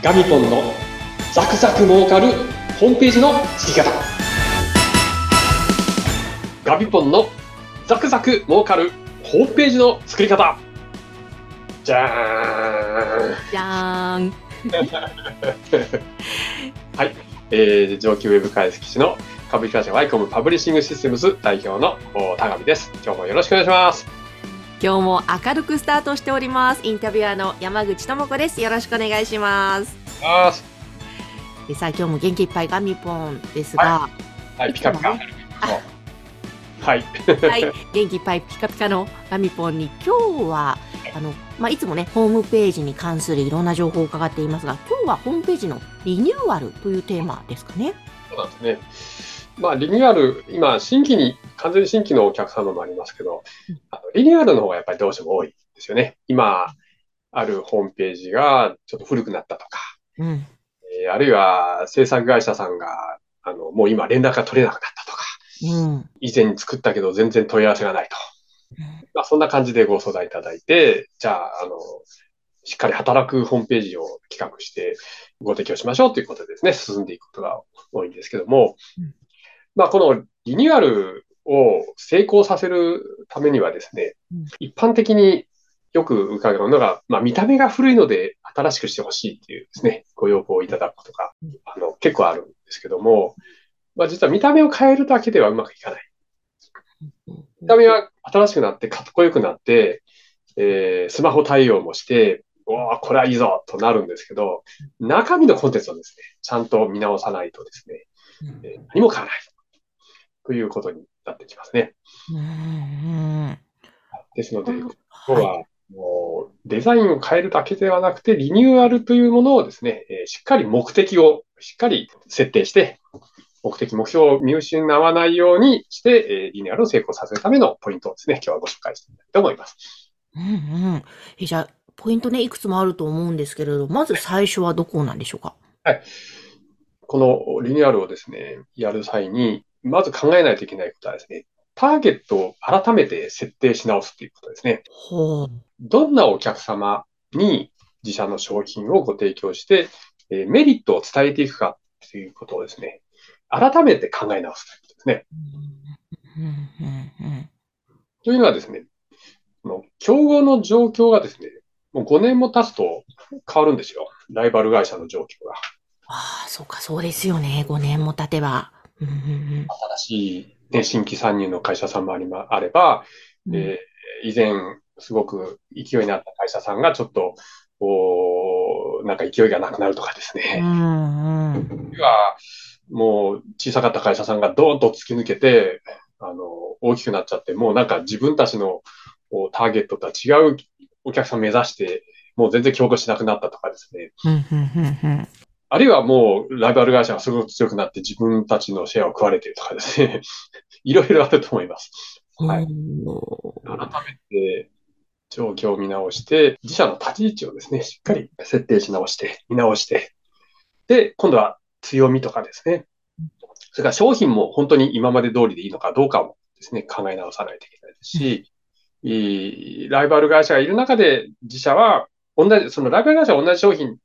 ガミポンのザクザク儲かるホームページの作り方ガミポンのザクザク儲かるホームページの作り方じゃーんじゃーん。はい、えー、上級ウェブ解析士の株式会社ワイコムパブリッシングシステムズ代表のお田上です。今日もよろしくお願いします。今日も明るくスタートしております。インタビュアーの山口智子です。よろしくお願いします。あでさあ今日も元気いっぱいガミポンですが、ーはい、ピカピカ。はい、はい、元気いっぱいピカピカのガミポンに今日はあのまあいつもねホームページに関するいろんな情報を伺っていますが、今日はホームページのリニューアルというテーマですかね。そうなんですね。まあ、リニューアル、今、新規に、完全に新規のお客様もありますけどリニューアルの方がやっぱりどうしても多いですよね。今、あるホームページがちょっと古くなったとか、うん。えーあるいは制作会社さんが、あの、もう今連絡が取れなくなったとか、うん。以前に作ったけど全然問い合わせがないと。まあ、そんな感じでご相談いただいて、じゃあ、あの、しっかり働くホームページを企画してご提供しましょうということでですね、進んでいくことが多いんですけども、うんまあ、このリニューアルを成功させるためにはですね、うん一般的によく伺うのが、まあ、見た目が古いので新しくしてほしいっていうですね、ご要望をいただくことがうん、あの、結構あるんですけども、まあ、実は見た目を変えるだけではうまくいかない。見た目は新しくなって、かっこよくなって、えースマホ対応もして、おーこれはいいぞとなるんですけど、中身のコンテンツをですね、ちゃんと見直さないとですね、うんえー何も変わらない。ということになってきますね。うん。ですので、うん今日はもうデザインを変えるだけではなくて、リニューアルというものをですね、えーしっかり目的をしっかり設定して、目的、目標を見失わないようにして、えーリニューアルを成功させるためのポイントをですね、今日はご紹介してみたいと思います。うんうん。えじゃあ、ポイントね、いくつもあると思うんですけれど、まず最初はどこなんでしょうか？このリニューアルをですね、やる際に、まず考えないといけないことはですね、ターゲットを改めて設定し直すということですね。どんなお客様に自社の商品をご提供して、えーメリットを伝えていくかということをですね、改めて考え直すということですね。というのはですね、競合の状況がですね、もう5年も経つと変わるんですよ。ライバル会社の状況が。ああ、そうか、そうですよね。5年も経てば。うんうん新しい、ね、新規参入の会社さんもありまあれば、うんえー以前すごく勢いになった会社さんがちょっと、おーなんか勢いがなくなるとかですうね。んうん。あるいはもう小さかった会社さんがドーンと突き抜けて、あの、大きくなっちゃって、もうなんか自分たちのターゲットとは違うお客さん目指して、もう全然競合しなくなったとかですね。うんうんうんあるいはもうライバル会社がすごく強くなって自分たちのシェアを食われているとかですね。いろいろあると思います。うん。はい改めて状況を見直して、自社の立ち位置をですね、しっかり設定し直して、見直して、で、今度は強みとかですね。それから商品も本当に今まで通りでいいのかどうかもですね、考え直さないといけないですし、いいライバル会社がいる中で自社は同じ、そのライバル会社は同じ商品、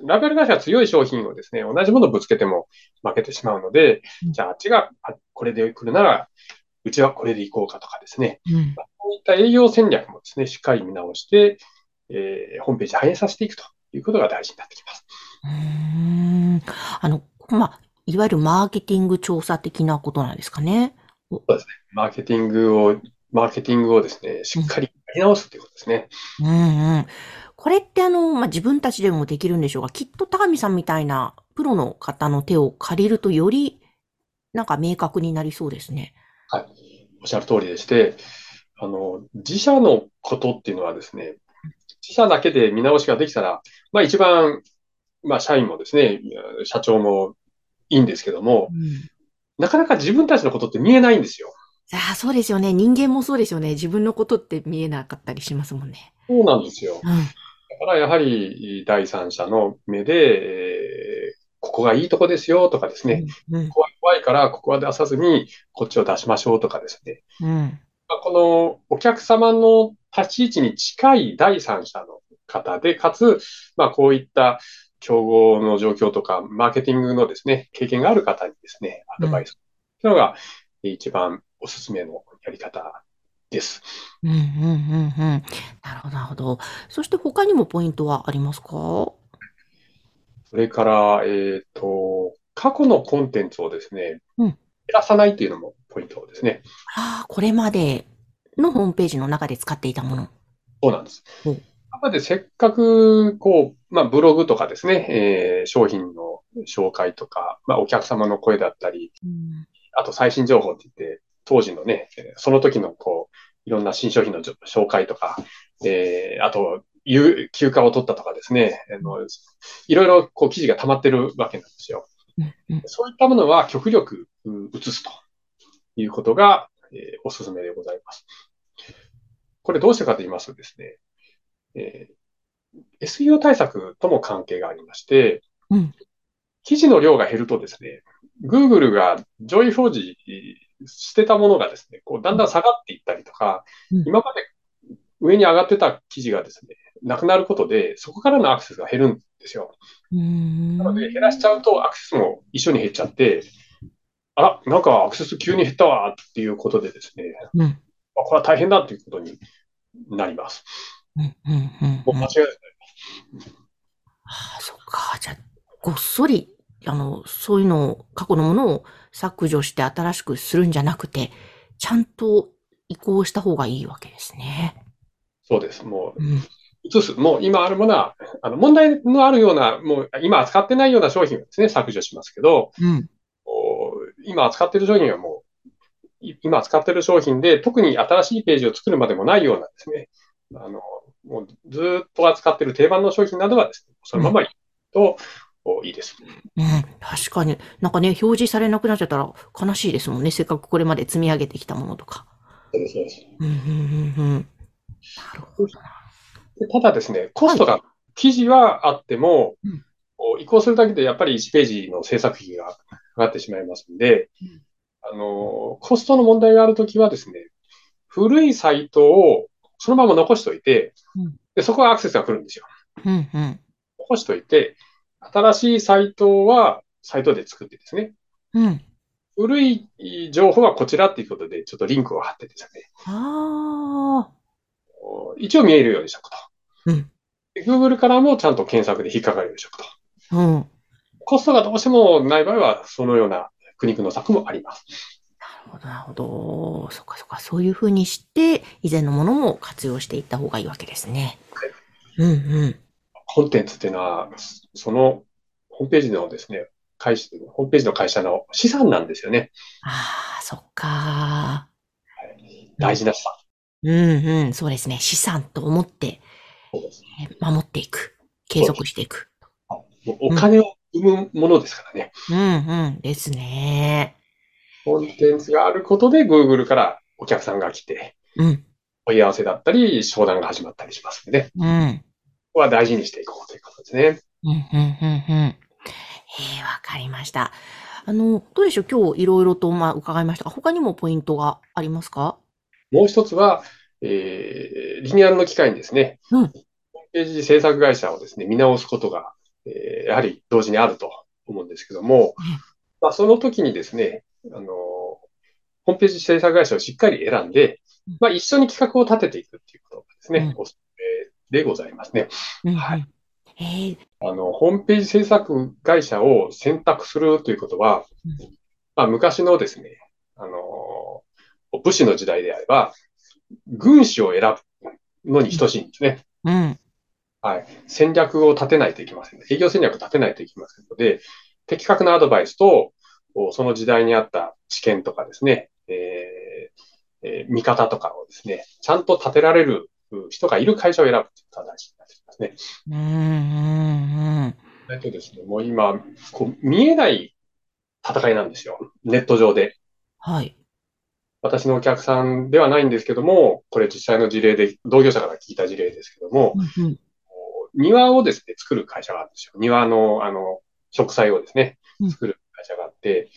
ライバル会社が強い商品をですね、同じものをぶつけても負けてしまうので、うんじゃああっちがあこれで来るなら、うちはこれで行こうかとかですね、うんこういった営業戦略もですね、しっかり見直して、えーホームページに反映させていくということが大事になってきます。うーんあの、まあ、いわゆるマーケティング調査的なことなんですかね。マーケティングを、マーケティングをですね、しっかりやり直すということですね。うんうん。これってあの、まあ、自分たちでもできるんでしょうが、きっと高見さんみたいなプロの方の手を借りるとより、なんか明確になりそうですね。はい。おっしゃる通りでして、あの、自社のことっていうのはですね、自社だけで見直しができたら、まあ一番、まあ社員もですね、社長もいいんですけども、うん。なかなか自分たちのことって見えないんですよ。ああ、そうですよね。人間もそうですよね。自分のことって見えなかったりしますもんね。そうなんですよ。うん。だからやはり第三者の目で、えーここがいいとこですよとかですね、うん。怖い怖いからここは出さずにこっちを出しましょうとかですね。うん。まあこのお客様の立ち位置に近い第三者の方で、かつ、まあこういった競合の状況とか、マーケティングのですね、経験がある方にですね、アドバイスというのが一番おすすめのやり方です。うんうんうんうん。なるほど、なるほど。そして他にもポイントはありますか？それから、えっと、過去のコンテンツをですね、うん減らさないというのもポイントですね。ああ、これまでのホームページの中で使っていたもの。そうなんです。うんやっぱりせっかく、こう、まあ、ブログとかですね、えー商品の紹介とか、まあ、お客様の声だったり、うんあと最新情報って言って、当時のね、えーその時のこう、いろんな新商品の紹介とか、えーあと、有休暇を取ったとかですね、あのいろいろこう記事が溜まってるわけなんですよ。そういったものは極力うん移すということが、えーおすすめでございます。これどうしてかと言いますとですね、えー SEO 対策とも関係がありまして、うん記事の量が減るとですね、Google が上位表示してたものがですね、こうだんだん下がっていったりとか、うん今まで上に上がってた記事がですね、なくなることで、そこからのアクセスが減るんですよ。うーんなので、減らしちゃうとアクセスも一緒に減っちゃって、あら、なんかアクセス急に減ったわっていうことでですね、うんあこれは大変だということになります。うんうんうんもう間違いない。ああ、そっか。じゃあ、ごっそり、あの、そういうのを、過去のものを削除して新しくするんじゃなくて、ちゃんと移行した方がいいわけですね。そうです。もう、うん。移す。もう今あるものは、あの、問題のあるような、もう今扱ってないような商品をですね、削除しますけど、うん。お今扱っている商品はもう、い今扱っている商品で、特に新しいページを作るまでもないようなですね、あの、もうずーっと扱っている定番の商品などはですね、そのままいいと、おいいです。うん。確かに。なんかね、表示されなくなっちゃったら悲しいですもんね。せっかくこれまで積み上げてきたものとか。そうです、そうです。うん、うん、うん、うん。なるほどただですね、コストが、記事はあっても移行するだけでやっぱり1ページの制作費がかかってしまいますんでうん、あの、コストの問題があるときはですね、古いサイトをそのまま残しておいてうん、で、そこはアクセスが来るんですよ。うん、うん。残しておいて、新しいサイトはサイトで作ってですね、うん。古い情報はこちらっていうことで、ちょっとリンクを貼ってですね、ああ。一応見えるようにしておくと。うんで Google からもちゃんと検索で引っかかるようにしておくと。うん。コストがどうしてもない場合は、そのような苦肉の策もあります。なるほど、なるほど。そっかそっか。そういうふうにして、以前のものも活用していった方がいいわけですね。うんうん。コンテンツっていうのは、そのホームページのですね、会社、ホームページの会社の資産なんですよね。ああ、そっか。大事な資産。うんうん。そうですね。資産と思って守っていく。継続していく。お金を生むものですからね。うんうん。ですね。コンテンツがあることで Google からお客さんが来て、うん。問い合わせだったり、商談が始まったりしますのでね。うん。ここは大事にしていこうということですね。うん、うん、うん、うん。ええわかりました。あの、どうでしょう？今日いろいろと、まあ、伺いました。が、他にもポイントがありますか？もう一つは、えー、リニアルの機会にですね、うん。ホームページ制作会社をですね、見直すことが、えーやはり同時にあると思うんですけども、まあ、その時にですね、あの、ホームページ制作会社をしっかり選んでうん、まあ、一緒に企画を立てていくっていうことがですね、うん。おすすめでございますね。うん、はいあの、ホームページ制作会社を選択するということはうん、まあ、昔のですね、あの、武士の時代であれば、軍師を選ぶのに等しいんですね。うん。はい。戦略を立てないといけません。営業戦略を立てないといけませんので、的確なアドバイスと、おその時代にあった知見とかですね、えーえー見方とかをですね、ちゃんと立てられるう人がいる会社を選ぶということが大事になってきますね。うん、うん、うん。えっとですね、もう今、こう見えない戦いなんですよ。ネット上で。はい。私のお客さんではないんですけども、これ実際の事例で、同業者から聞いた事例ですけども、うん、うん。庭をですね、作る会社があるんですよ。庭の、あの、植栽をですねうん、作る会社があって、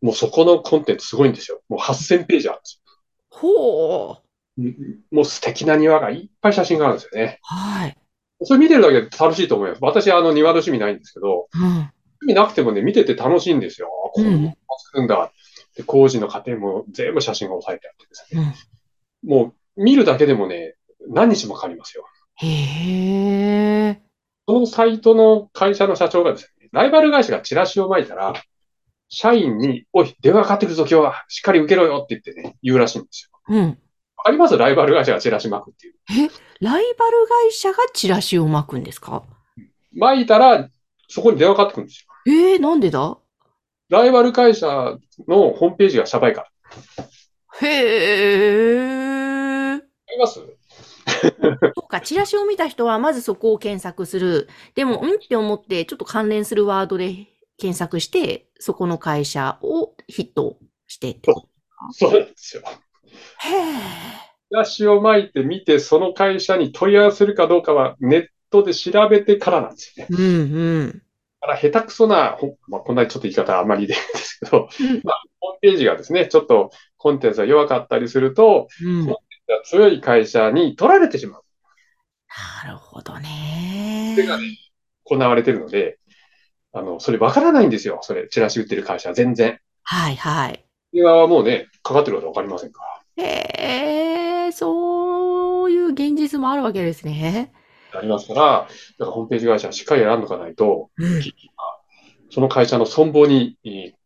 もうそこのコンテンツすごいんですよ。もう8000ページあるんですほう。よ。もう素敵な庭がいっぱい写真があるんですよね。はい。それ見てるだけで楽しいと思います。私、あの、庭の趣味ないんですけど、うん。趣味なくてもね、見てて楽しいんですよ。あこんなの作るんだ。で、工事の過程も全部写真が押さえてあってですね。うん。もう、見るだけでもね、何日もかかりますよ。へえ。そのサイトの会社の社長がですね、ライバル会社がチラシを巻いたら、社員に、おい、電話かかってくるぞ、今日は。しっかり受けろよって言ってね、言うらしいんですよ。うん。わかります？ライバル会社がチラシ巻くっていう。ライバル会社がチラシを巻くんですか？巻いたら、そこに電話かかってくるんですよ。えー、なんでだ？ライバル会社のホームページが社売から。へえ。わかります？そうか、チラシを見た人はまずそこを検索する。でも、うんって思って、ちょっと関連するワードで検索して、そこの会社をヒットしてってことそうなんですよ。へえ。チラシを巻いてみて、その会社に問い合わせるかどうかはネットで調べてからなんですよね。うんうん。だから下手くそな、ほまあ、こんなちょっと言い方はあまりでですけど、うんまあ、ホームページがですね、ちょっとコンテンツが弱かったりすると、うん。強い会社に取られてしまう。なるほどね。それがね行われているので、あの、それわからないんですよ。それ、チラシ売ってる会社は全然。はいはい。電話はもうね、かかってることわかりませんから。へえ、そういう現実もあるわけですね。ありますから、だからホームページ会社はしっかり選んどかないと、うん。その会社の存亡にえー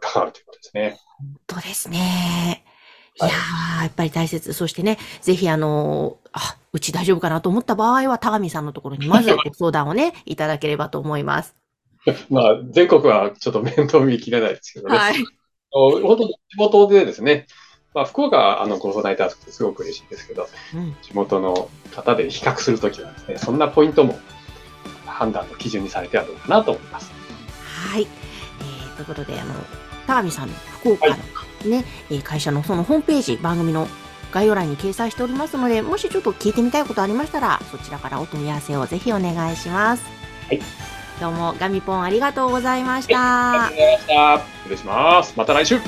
関わるということですね。本当ですね。いやはいー、やっぱり大切。そしてね、ぜひあのーあ、うち大丈夫かなと思った場合は、田上さんのところにまずご相談をね、いただければと思います。まあ、全国はちょっと面倒見きれないですけどね。はい。本当に地元でですね、まあ、福岡はあのご相談いただくとすごく嬉しいですけど、うん。地元の方で比較するときはですね、そんなポイントも判断の基準にされてはどうかなと思います。はい。えー、ということで、あの、田上さんの福岡のね、えー会社のそのホームページ、番組の概要欄に掲載しておりますので、もしちょっと聞いてみたいことありましたら、そちらからお問い合わせをぜひお願いします。はい。どうも、ガミポンありがとうございました。ありがとうございました。失礼します。また来週。